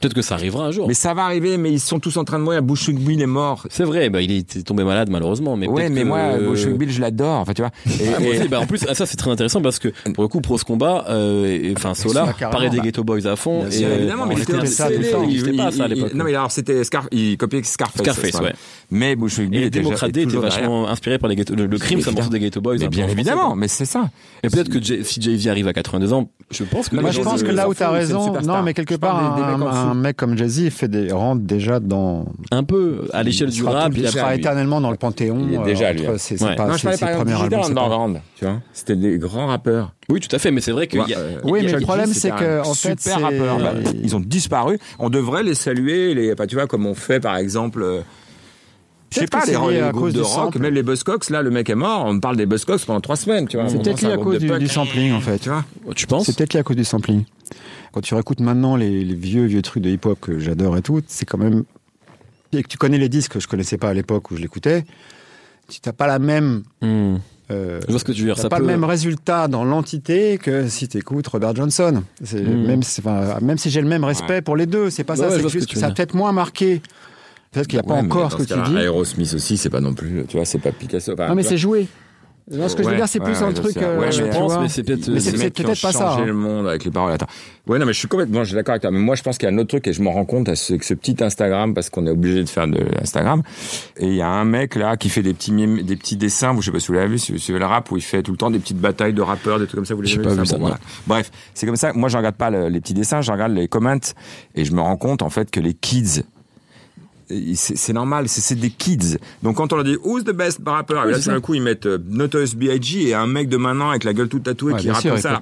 Peut-être que ça arrivera un jour. Mais ça va arriver, mais ils sont tous en train de mourir. Bushwick Bill est mort. C'est vrai, bah, il est tombé malade malheureusement. Mais ouais, mais que- moi, euh, Bushwick Bill, je l'adore. Enfin, tu vois. Et- Ah, moi et- aussi, bah, en plus, ah, ça c'est très intéressant parce que pour le coup, Pros Combat, euh, enfin Solar, sûr, carrément, parlait des bah. Ghetto Boys à fond. Et, euh, évidemment, mais on il écoutait était ça. Il pas ça à il- l'époque. Non, mais alors c'était Scar, il copiait Scarface. Scarface, ouais. Mais Bushwick était Day était vachement inspiré par les ghetto, le, crime, c'est un morceau des Ghetto Boys. Mais peu bien évidemment, mais c'est ça. Et peut-être que si Jay-Z arrive à 82 ans, je pense que Moi, je pense se- que là où s'en tu as fout, c'est une raison, non, mais quelque part, un, mec comme Jay-Z fait des, rentre déjà dans. un peu à l'échelle du rap. il sera lui. éternellement dans le panthéon. Il est euh, déjà, lui, entre ses- ses Ouais. pas- non, je ses- parlais ses par exemple premiers Digital albums, c'est pas- Underground, tu vois. C'était des grands rappeurs. Oui, tout à fait, mais c'est vrai qu'il y a, Euh, Oui, mais le problème, c'est que, en fait, super c'est- rappeur. Bah, ils ont disparu. On devrait les saluer, les, enfin, tu vois, comme on fait, par exemple. euh, Je sais pas, que les, c'est les à groupes cause de du rock, même les Buzzcocks, là, le mec est mort, on me parle des Buzzcocks pendant trois semaines, tu vois. C'est peut-être lié à cause du, du sampling, en fait. Tu vois tu penses? C'est peut-être lié à cause du sampling. Quand tu réécoutes maintenant les, les vieux, vieux trucs de hip-hop que j'adore et tout, c'est quand même. Et que tu connais les disques que je connaissais pas à l'époque où je l'écoutais, tu n'as pas la même. Hmm. euh, Je vois ce que tu veux dire. Ça pas peut... le même résultat dans l'entité que si tu écoutes Robert Johnson. C'est Mm. même, si- enfin, même si j'ai le même respect pour les deux, c'est pas Ouais, ça. ouais, c'est juste que ça a peut-être moins marqué. Peut-être qu'il n'y a pas Ouais, encore ce que tu dis. Aerosmith aussi, c'est pas non plus, tu vois, c'est pas Picasso. Enfin, Non, mais c'est joué. Non, ce que je veux Ouais, dire, c'est plus ouais, un ouais, truc. euh, Ouais, je pense, vois. mais c'est peut-être. Mais Les c'est- peut-être pas ça, hein. le monde avec les paroles. Attends. Ouais, non, mais je suis complètement, je suis d'accord avec toi. Mais moi, je pense qu'il y a un autre truc et je m'en rends compte avec ce petit Instagram parce qu'on est obligé de faire de Instagram. Et il y a un mec là qui fait des petits mimes, des petits dessins. Vous, je sais pas si vous l'avez vu, si vous suivez le rap où il fait tout le temps des petites batailles de rappeurs, des trucs comme ça. Vous les avez pas vu vu ça, Bon, voilà. Bref, c'est comme ça. Moi, je regarde pas le- les petits dessins, je regarde les comments et je me rends compte en fait que les kids c'est normal, c'est des kids. Donc quand on leur dit who's the best rapper, et là d'un coup ils mettent euh, Notorious B.I.G. et un mec de maintenant avec la gueule toute tatouée Ouais, qui rappe ça.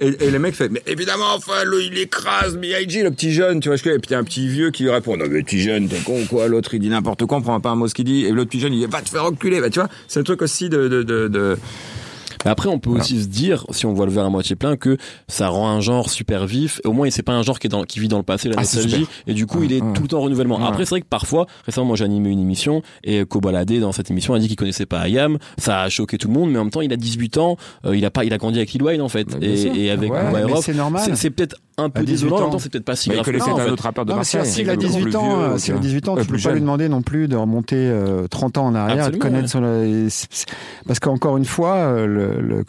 Et, et le mec fait mais évidemment enfin le- il écrase B.I.G. le petit jeune, tu vois je et puis il y a un petit vieux qui lui répond non mais petit jeune t'es con quoi? L'autre il dit n'importe quoi on prend pas un mot ce qu'il dit et l'autre petit jeune il dit va te faire reculer bah tu vois? C'est un truc aussi de de de, de... Mais après, on peut aussi se dire, si on voit le verre à moitié plein, que ça rend un genre super vif. Au moins, c'est pas un genre qui est dans, qui vit dans le passé, la Ah, nostalgie. Et du coup, il est tout le temps en renouvellement. Après, c'est vrai que parfois, récemment, moi, j'ai animé une émission et Kobalade, dans cette émission, a dit qu'il connaissait pas Ayam. Ça a choqué tout le monde, mais en même temps, il a 18 ans. euh, il a pas, il a grandi avec Lil Wayne, en fait. Bah. Et, et avec Ouais, C'est peut-être un peu À 18 désolant, en même ans. temps, c'est peut-être pas si Mais il grave. que connaissait un autre rappeur de Marseille. s'il a le plus 18 ans, euh, s'il a vois. 18 ans, Ouais, tu peux plus pas lui demander non plus de remonter euh, 30 ans en arrière, de connaître parce qu'encore une fois, euh, le, le-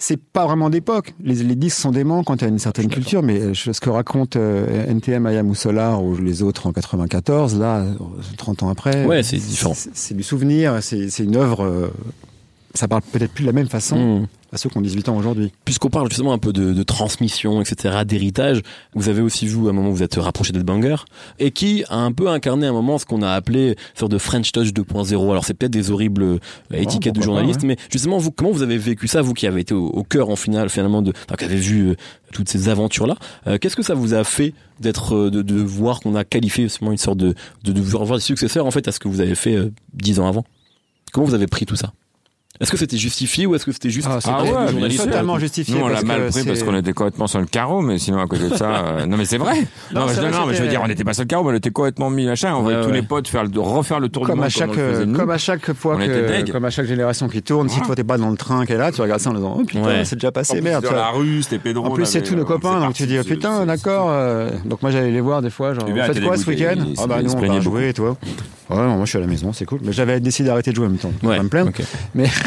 c'est pas vraiment d'époque. Les, les disques sont déments quand tu as une certaine culture, mais euh, ce que raconte euh, NTM, Ayam ou Solar ou les autres en 94, là, euh, 30 ans après, Ouais, c'est différent. C'est du souvenir, c'est une œuvre. euh, ça parle peut-être plus de la même façon Hmm. À ceux qui ont 18 ans aujourd'hui. Puisqu'on parle justement un peu de, de transmission, etc., d'héritage, vous avez aussi vous, à un moment, vous êtes rapproché d'Ed Banger, et qui a un peu incarné à un moment ce qu'on a appelé sorte de French Touch 2.0. Alors c'est peut-être des horribles euh, étiquettes de pourquoi pas, journalistes, mais justement, vous, comment vous avez vécu ça, vous qui avez été au, au cœur en finale, finalement, de, enfin, qui avez vu euh, toutes ces aventures-là, euh, qu'est-ce que ça vous a fait d'être, de, de voir qu'on a qualifié justement une sorte de, de, de voir des successeurs en fait à ce que vous avez fait dix ans avant? Comment vous avez pris tout ça? Est-ce que c'était justifié ou est-ce que c'était juste Ah, Ah totalement- ouais, totalement justifié. Nous, on l'a parce mal pris parce qu'on était complètement sur le carreau, mais sinon, à côté de ça, euh, non, mais c'est vrai. Non, Non, mais, je- vrai, non, mais je veux dire, on n'était pas sur le carreau, mais on était complètement mis, machin. On voyait Ouais, tous les potes faire le, refaire le tour du comme monde à chaque comme comme à chaque fois que deg. comme à chaque génération qui tourne si toi t'es pas dans le train qui est là tu regardes ça en disant oh putain Ouais. c'est déjà En passé plus, merde dans la rue, c'était Pedro. en plus c'est tous nos on copains donc tu dis oh, putain d'accord euh, donc moi j'allais les voir des fois genre faites quoi ce week-end ah bah nous on va jouer toi ouais non, moi je suis à la maison c'est cool mais j'avais décidé d'arrêter de jouer en même temps Ouais, me plaindre mais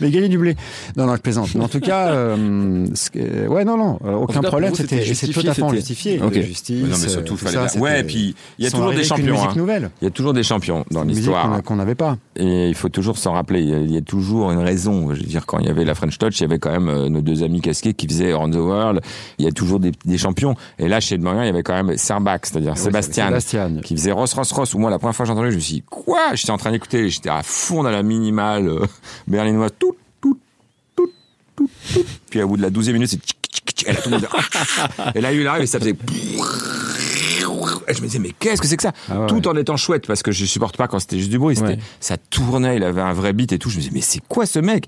mais gagner du blé non non je plaisante mais en tout cas euh, que- ouais non non euh, aucun problème c'était totalement justifié Ok. de justice non, mais euh, surtout, tout fallait ça, Ouais, et puis, il y a toujours des champions. hein. nouvelle Il y a toujours des champions dans l'histoire. a- qu'on n'avait pas Et il faut toujours s'en rappeler. Il y, a, il y a toujours une raison. Je veux dire, quand il y avait la French Touch, il y avait quand même euh, nos deux amis casqués qui faisaient Around the World. Il y a toujours des, des champions. Et là, chez Edmanger, il y avait quand même Serbach, c'est-à-dire Sébastien, Sébastien qui faisait Ross Ross Ross. Où moi, la première fois que j'ai entendu, je me suis dit, quoi? J'étais en train d'écouter, j'étais à fond dans la minimale euh, berlinoise. Tout, tout, tout, tout, tout. Puis au bout de la douzième minute, c'est. Et là, tout le monde Et là, il arrive et ça faisait... Et je me disais, mais qu'est-ce que c'est que ça Ah ouais. Tout en étant chouette, parce que je supporte pas quand c'était juste du bruit. Ouais. Ça tournait, il avait un vrai beat et tout. Je me disais, mais c'est quoi ce mec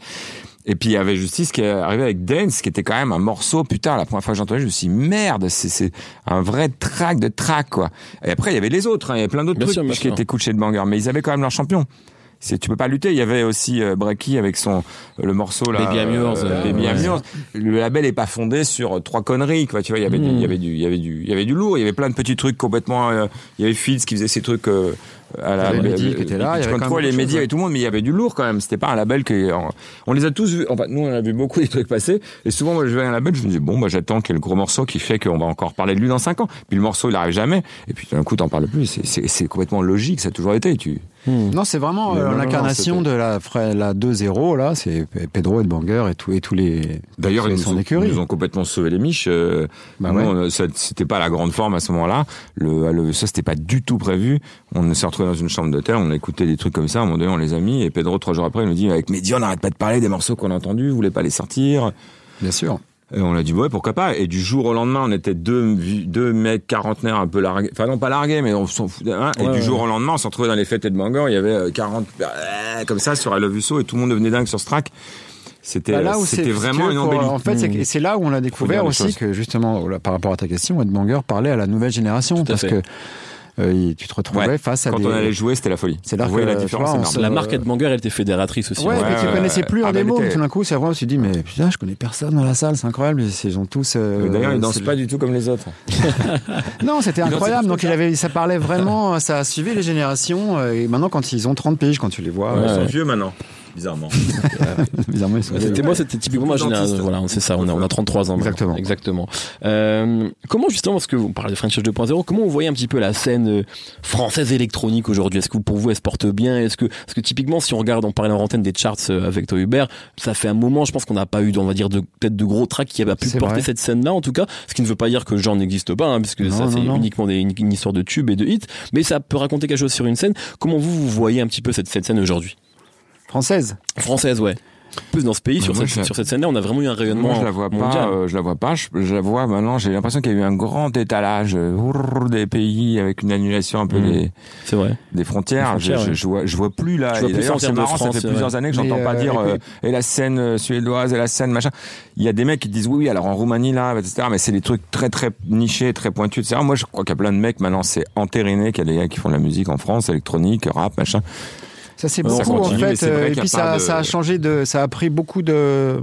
Et puis il y avait Justice qui est arrivé avec Dance, qui était quand même un morceau. Putain, la première fois que j'ai entendu, je me suis dit, merde, c'est, un vrai track de track, quoi. Et après, il y avait les autres, hein, il y avait plein d'autres trucs sûr, qui sûr. étaient couchés de banger, mais ils avaient quand même leur champion. C'est tu peux pas lutter. Il y avait aussi euh, avec son le morceau là, Baby I'm Yours, euh, Baby ouais. Le label est pas fondé sur euh, trois conneries quoi. Tu vois, il y avait du, il y avait du, il y avait du, il y avait du lourd. Il y avait plein de petits trucs complètement. euh, il y avait Fields qui faisait ses trucs. Euh, à la y avait Mehdi qui était là, il y avait quand même Control, beaucoup et tout le monde, mais il y avait du lourd quand même. C'était pas un label que on, on les a tous vus. Enfin, nous on a vu beaucoup des trucs passer. Et souvent, moi, je vais à un label, je me dis bon, bah j'attends qu'il y ait le gros morceau qui fait qu'on va encore parler de lui dans cinq ans. Puis le morceau, il arrive jamais. Et puis d'un coup, t'en parles plus. C'est- complètement logique. Ça a toujours été. Tu. Non, c'est vraiment euh, l'incarnation de la, la 2-0, là, c'est Pedro et Banger et, tout, et tous les. D'ailleurs, ils nous, ont, écurie. ils nous ont complètement sauvé les miches. Euh, Bah ouais. c'était pas la grande forme à ce moment-là. Le, le, ça, c'était pas du tout prévu. On s'est retrouvé dans une chambre d'hôtel, on a écouté des trucs comme ça. À un moment donné, on les a mis. Et Pedro, trois jours après, il nous dit avec Mehdi, on n'arrête pas de parler des morceaux qu'on a entendus. Vous voulez pas les sortir? Bien sûr. Et on a dit ouais pourquoi pas? Et du jour au lendemain on était deux deux mecs quarantenaires un peu largués enfin non pas largués mais on s'en foutait hein, et Ouais, du ouais. jour au lendemain on s'est retrouvé dans les fêtes de Bangor il y avait euh, 40 euh, comme ça sur I Love You So et tout le monde devenait dingue sur ce track c'était Bah, c'était vraiment une embellie En fait, et c'est là où on a découvert aussi que justement, par rapport à ta question, Ed Banger parlait à la nouvelle génération Tout parce que euh, tu te retrouvais Ouais. face à quand des. on allait jouer c'était la folie C'est là Vous voyez que, la différence vois, La Euh, marque Ed Banger, elle était fédératrice aussi. Ouais, hein. que tu ouais, connaissais ouais. plus Ah, en bah, démo, tout d'un coup, c'est vrai, on se dit, mais putain, je connais personne dans la salle, c'est incroyable, ils ils ont tous. euh, Mais d'ailleurs ils dansent pas du tout comme les autres [laughs] Non, c'était incroyable. Donc, il ça. avait, ça parlait vraiment, ça a suivi les générations. euh, Et maintenant, quand ils ont 30 piges, quand tu les vois, Ouais, ils sont ouais. vieux maintenant bizarrement [laughs] bizarrement, ils sont. C'était moi, c'était typiquement ma génération. Voilà, c'est ça. On a, on a 33 ans. Exactement. Exactement. Euh, comment justement, parce que vous parlez de French Touch 2.0, comment vous voyez un petit peu la scène euh, française électronique aujourd'hui? Est-ce que pour vous, elle se porte bien? Est-ce que, parce que typiquement, si on regarde, on parlait en antenne des charts euh, avec toi Hubert, ça fait un moment, je pense qu'on n'a pas eu, on va dire, de peut-être de gros tracks qui avaient pu porter vrai. cette scène-là, en tout cas. Ce qui ne veut pas dire que le genre n'existe pas, hein, puisque Non, ça c'est uniquement des, une, une histoire de tubes et de hits, mais ça peut raconter quelque chose sur une scène. Comment vous, vous voyez un petit peu cette, cette scène aujourd'hui? Française. Française, ouais. Plus dans ce pays, sur, moi, cette, je- sur cette scène-là, on a vraiment eu un rayonnement Moi, je la vois mondial. pas. euh, je la vois pas. Je, je la vois maintenant. J'ai l'impression qu'il y a eu un grand étalage euh, des pays avec une annulation un peu Mhm. des, C'est vrai. des frontières. Des frontières, je, je- ouais. je vois, je vois plus là. Vois et plus d'ailleurs, c'est marrant. France, ça fait c'est plusieurs vrai. années que j'entends Mais, pas euh, dire et euh, et la scène euh, suédoise et la scène machin. Il y a des mecs qui disent oui, oui. Alors en Roumanie là, etc. Mais c'est des trucs très très nichés, très pointus, etc. Moi, je crois qu'il y a plein de mecs maintenant. C'est entériné qu'il y a des gars qui font de la musique en France, électronique, rap, machin. Ça c'est beaucoup en continue, fait. euh, Et puis ça, de- ça a changé de, ça a pris beaucoup de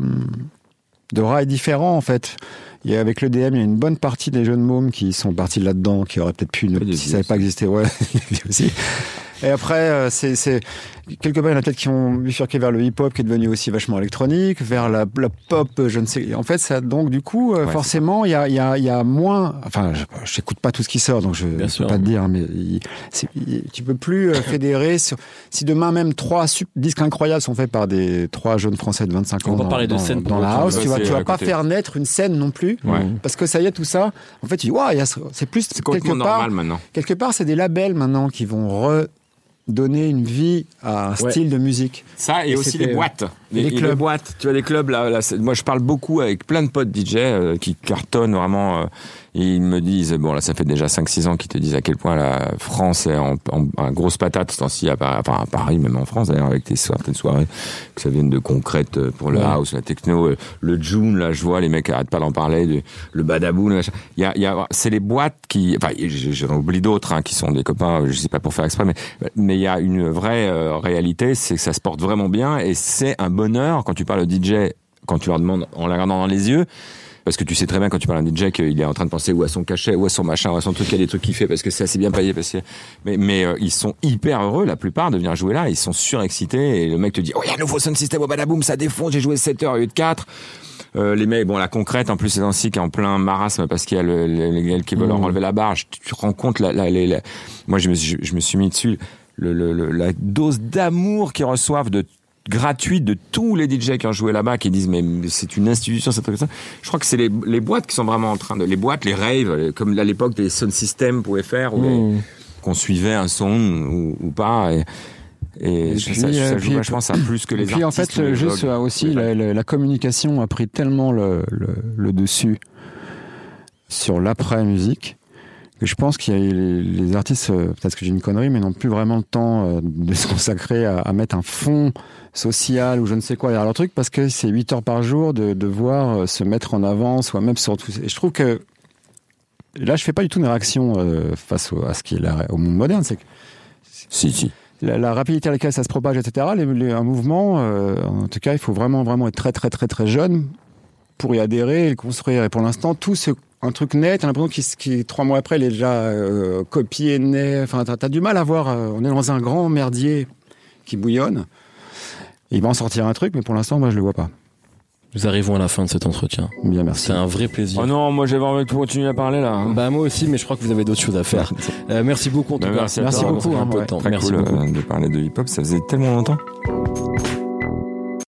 de rails différents en fait. Et avec le DM, il y a une bonne partie des jeunes mômes qui sont partis là-dedans, qui auraient peut-être pu, ne, si ça n'avait pas existé, ouais, [laughs] aussi. Et après, euh, c'est, quelque part, il y en a peut-être qui ont bifurqué vers le hip-hop, qui est devenu aussi vachement électronique, vers la, la pop, euh, je ne sais. En fait, ça, donc du coup, euh, Ouais, forcément, il y a, y a, y a moins. Enfin, je j'écoute pas tout ce qui sort, donc je ne peux sûr. pas te dire, mais il, c'est- il- tu peux plus fédérer sur. Si demain même trois disques incroyables sont faits par des trois jeunes Français de 25 On ans va dans, parler de dans- scène dans la house, tu vas, tu pas côté. faire naître une scène non plus. Ouais. Parce que ça y est, tout ça, en fait, tu dis, waouh, c'est plus C'est quelque part, normal maintenant. quelque part, c'est des labels maintenant qui vont redonner une vie à un Ouais. style de musique. Ça et, Et aussi les euh, boîtes. les Les, clubs. les boîtes. Tu vois des clubs là, moi je parle beaucoup avec plein de potes DJ euh, qui cartonnent vraiment. Ils me disent bon là ça fait déjà 5-6 ans qu'ils te disent à quel point la France est en, en, en grosse patate ce temps-ci à, Paris- enfin, à Paris même en France d'ailleurs avec tes certaines soirées que ça vienne de concrètes euh, pour le Ouais. house, la techno, euh, le June là je vois les mecs arrêtent pas d'en parler, de, le Badaboun. machin. Il y a, y a c'est les boîtes qui enfin j'en oublie d'autres hein, qui sont des copains je sais pas pour faire exprès mais mais il y a une vraie euh, réalité c'est que ça se porte vraiment bien et c'est un bonheur quand tu parles au DJ quand tu leur demandes en la regardant dans les yeux parce que tu sais très bien quand tu parles à un DJ qu'il est en train de penser ou à son cachet ou à son machin ou à son truc, il y a des trucs qu'il fait parce que c'est assez bien payé parce que mais mais euh, ils sont hyper heureux la plupart de venir jouer là, ils sont surexcités et le mec te dit "Oh, il y a un nouveau sound system au badaboum, ça défonce, j'ai joué 7 heures au lieu de 4." Euh, les mecs, bon, la concrète, en plus, c'est ainsi qui est en plein marasme parce qu'il y a le, le- les gars qui veulent leur enlever la barre. Tu te rends compte, la, la, les- la- moi, je me, suis- je, je me suis mis dessus, le, le- le- la dose d'amour qu'ils reçoivent de gratuite de tous les DJ qui ont joué là-bas qui disent mais c'est une institution comme ça je crois que c'est les, les boîtes qui sont vraiment en train de les boîtes les raves comme à l'époque des sound systems pouvaient faire Mmh. qu'on suivait un son ou, ou pas et, et, Et je- puis, ça, ça joue puis- vachement ça plus que les Et puis en artistes fait, ou les juste blogs. aussi, la, la- la communication a pris tellement le, le, le dessus sur l'après-musique que je pense qu'il y a les, les artistes, euh, peut-être que j'ai une connerie, mais n'ont plus vraiment le temps euh, de [laughs] se consacrer à, à mettre un fond social ou je ne sais quoi derrière leur truc parce que c'est 8 heures par jour de devoir euh, se mettre en avant, soit même sur tout. Et je trouve que là, je fais pas du tout une réaction face au, à ce qui est la- au monde moderne. C'est que si si la, la rapidité à laquelle ça se propage, etc. Les, les- un mouvement, euh, en tout cas, il faut vraiment, vraiment être très, très, très, très jeune pour y adhérer et le construire. Et pour l'instant, tout ce un truc net, t'as l'impression qu'il, qu'il- trois mois après, il est déjà euh, copié, net. Enfin, t'as, t'as du mal à voir. euh, on est dans un grand merdier qui bouillonne. Il va en sortir un truc, mais pour l'instant, moi, je le vois pas. Nous arrivons à la fin de cet entretien. Bien, merci. C'est un vrai plaisir. Oh non, moi j'avais envie de continuer à parler là. hein. Bah moi aussi, mais je crois que vous avez d'autres choses à faire. [laughs] Euh, merci beaucoup en tout Bah, cas. merci beaucoup, Un peu de temps. Très Merci cool beaucoup. euh, de parler de hip-hop, ça faisait tellement longtemps.